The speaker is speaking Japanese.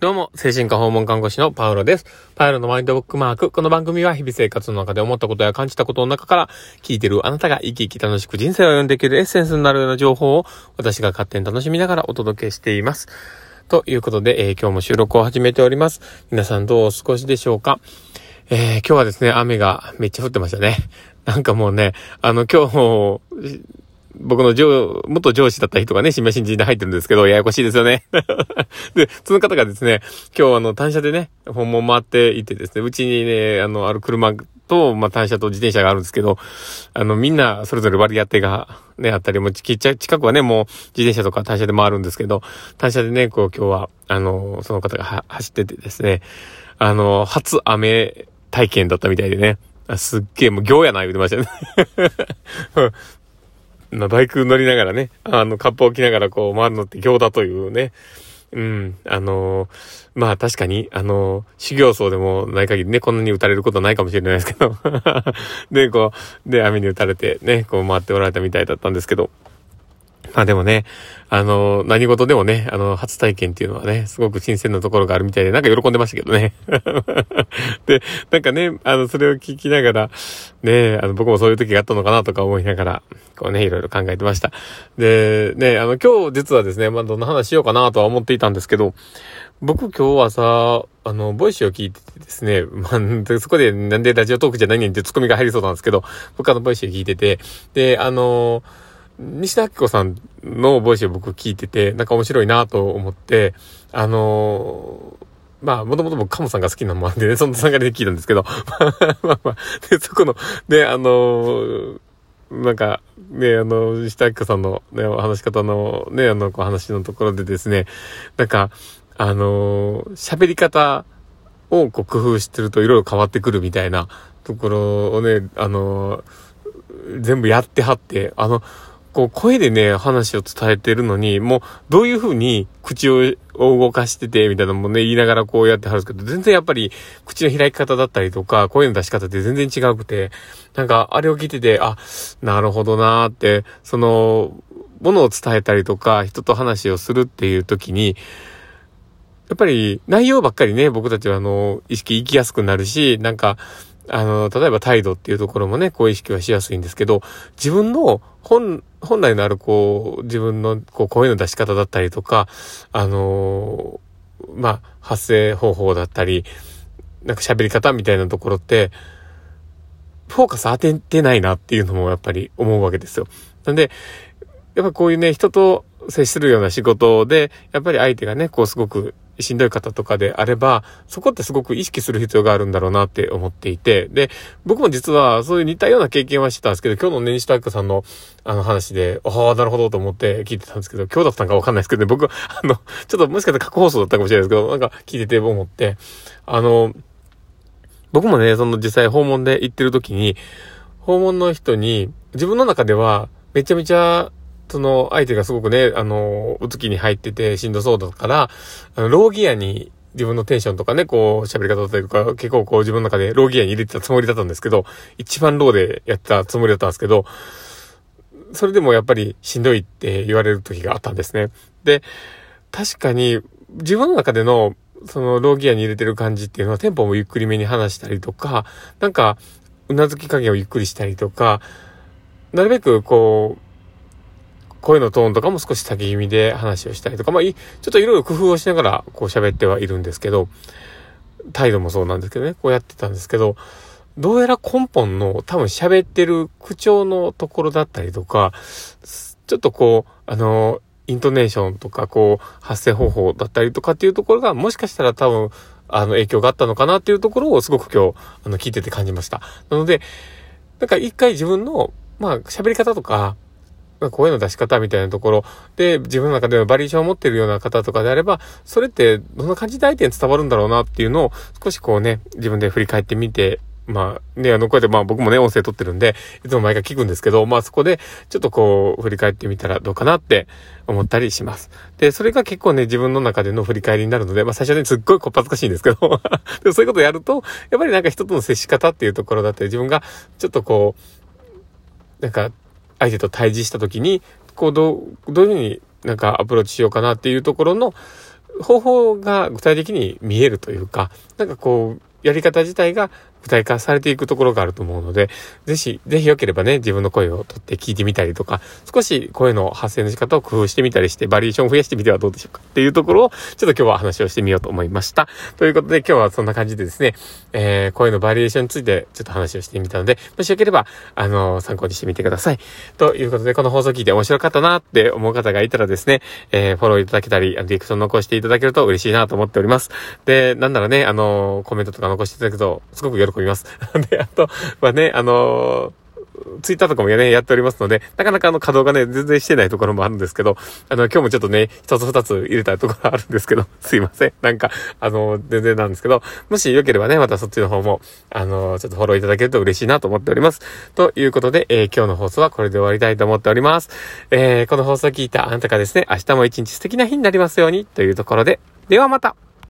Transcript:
どうも、精神科訪問看護師のパウロです。パウロのマインドブックマーク。この番組は日々生活の中で思ったことや感じたことの中から聞いてるあなたが生き生き楽しく人生を読んでいけるエッセンスになるような情報を私が勝手に楽しみながらお届けしています。ということで、えー、今日も収録を始めております。皆さんどうお過ごしでしょうか？えー、今日はですね、雨がめっちゃ降ってましたね。なんかもうね、あの今日、僕の上、元上司だった人がね、新米新人で入ってるんですけど、ややこしいですよね。で、その方がですね、今日あの、単車でね、訪問回っていてですね、うちにね、あの、ある車と、まあ、単車と自転車があるんですけど、あの、みんなそれぞれ割り当てがね、あったり、もうちっちゃ近くはね、もう自転車とか単車で回るんですけど、単車でね、こう今日は、あの、その方が走っててですね、あの、初雨体験だったみたいでね、すっげえ、もう行やな言うてましたね まあ、バイク乗りながらね、あの、カップを着ながらこう回るのって行だというね、うん、あのー、まあ確かに、あのー、修行僧でもない限りね、こんなに打たれることないかもしれないですけど。で、こう、で、雨に打たれてね、こう回っておられたみたいだったんですけど、まあでもね、あの、何事でもね、あの、初体験っていうのはね、すごく新鮮なところがあるみたいで、なんか喜んでましたけどね。で、なんかね、あの、それを聞きながら、ね、あの、僕もそういう時があったのかなとか思いながら、こうね、いろいろ考えてました。で、ね、あの、今日実はですね、まあ、どんな話しようかなとは思っていたんですけど、僕今日はさ、あの、ボイシーを聞いててですね、まあ、そこでなんでラジオトークじゃないねんってツッコミが入りそうなんですけど、僕あの、ボイシーを聞いてて、で、あの西田明子さんのボイスを僕聞いてて、なんか面白いなと思って、あのー、まあ、もともと僕、カモさんが好きなもあってね、そのつながで聞いたんですけど、まあまあ、で、そこの、で、あのー、なんか、ね、あの、西田明子さんのね、話し方のね、あの、こう話のところでですね、なんか、あのー、喋り方をこう工夫してるといろいろ変わってくるみたいなところをね、あの全部やってはって、あの、こう声でね、話を伝えてるのに、もうどういう風に口を動かしてて、みたいなのもね、言いながらこうやってはるんですけど、全然やっぱり口の開き方だったりとか、声の出し方って全然違うくて、なんかあれを聞いてて、あ、なるほどなーって、その、ものを伝えたりとか、人と話をするっていう時に、やっぱり内容ばっかりね、僕たちはあの、意識行きやすくなるし、なんか、あの、例えば態度っていうところもね、こう意識はしやすいんですけど、自分の本、本来のあるこう、自分のこう声の出し方だったりとか、あのー、まあ、発声方法だったり、なんか喋り方みたいなところって、フォーカス当ててないなっていうのもやっぱり思うわけですよ。なんで、やっぱこういうね、人と接するような仕事で、やっぱり相手がね、こうすごくしんどい方とかであれば、そこってすごく意識する必要があるんだろうなって思っていて、で、僕も実はそういう似たような経験はしてたんですけど、今日のね、西田明さんのあの話で、ああ、なるほどと思って聞いてたんですけど、今日だったんかわかんないですけどね、僕、あの、ちょっともしかしたら過去放送だったかもしれないですけど、なんか聞いてて思って、あの、僕もね、その実際訪問で行ってる時に、訪問の人に、自分の中では、めちゃめちゃその相手がすごくね、あの、うつきに入っててしんどそうだから、あの、ローギアに自分のテンションとかね、こう、喋り方だったりとか、結構こう自分の中でローギアに入れてたつもりだったんですけど、一番ローでやったつもりだったんですけど、それでもやっぱりしんどいって言われる時があったんですね。で、確かに自分の中でのそのローギアに入れてる感じっていうのはテンポもゆっくりめに話したりとか、なんか、うなずき加減をゆっくりしたりとか、なるべくこう、声のトーンとかも少し先気味で話をしたりとか、まあ、ちょっといろいろ工夫をしながらこう喋ってはいるんですけど、態度もそうなんですけどね、こうやってたんですけど、どうやら根本の多分喋ってる口調のところだったりとか、ちょっとこう、あの、イントネーションとか、こう、発声方法だったりとかっていうところが、もしかしたら多分、あの、影響があったのかなっていうところをすごく今日、あの、聞いてて感じました。なので、なんか一回自分の、まあ、喋り方とか、声の出し方みたいなところで、自分の中でのバリエーションを持ってるような方とかであれば、それってどんな感じで相手に伝わるんだろうなっていうのを少しこうね、自分で振り返ってみて、まあね、あの、こうやってまあ僕もね、音声撮ってるんで、いつも毎回聞くんですけど、まあそこでちょっとこう振り返ってみたらどうかなって思ったりします。で、それが結構ね、自分の中での振り返りになるので、まあ最初にすっごいこっぱずかしいんですけど、でもそういうことをやると、やっぱりなんか人との接し方っていうところだったり、自分がちょっとこう、なんか相手と対峙した時に、こう、どう、どういうふうになんかアプローチしようかなっていうところの、方法が具体的に見えるというか、なんかこう、やり方自体が具体化されていくところがあると思うので、ぜひ、ぜひ良ければね、自分の声を取って聞いてみたりとか、少し声の発声の仕方を工夫してみたりして、バリエーションを増やしてみてはどうでしょうかっていうところを、ちょっと今日は話をしてみようと思いました。ということで今日はそんな感じでですね、えー、声のバリエーションについてちょっと話をしてみたので、もしよければ、あのー、参考にしてみてください。ということで、この放送聞いて面白かったなって思う方がいたらですね、えー、フォローいただけたり、リクション残していただけると嬉しいなと思っております。で、なんならね、あのー、コメントとか残していただくと、すごく喜びます。で、あとはね、あのツイッターとかもね、やっておりますので、なかなかあの稼働がね、全然してないところもあるんですけど、あの、今日もちょっとね、一つ二つ入れたところあるんですけど、すいません。なんか、あの、全然なんですけど、もしよければね、またそっちの方も、あの、ちょっとフォローいただけると嬉しいなと思っております。ということで、えー、今日の放送はこれで終わりたいと思っております。えー、この放送を聞いたあなたがですね、明日も一日素敵な日になりますように、というところで、ではまた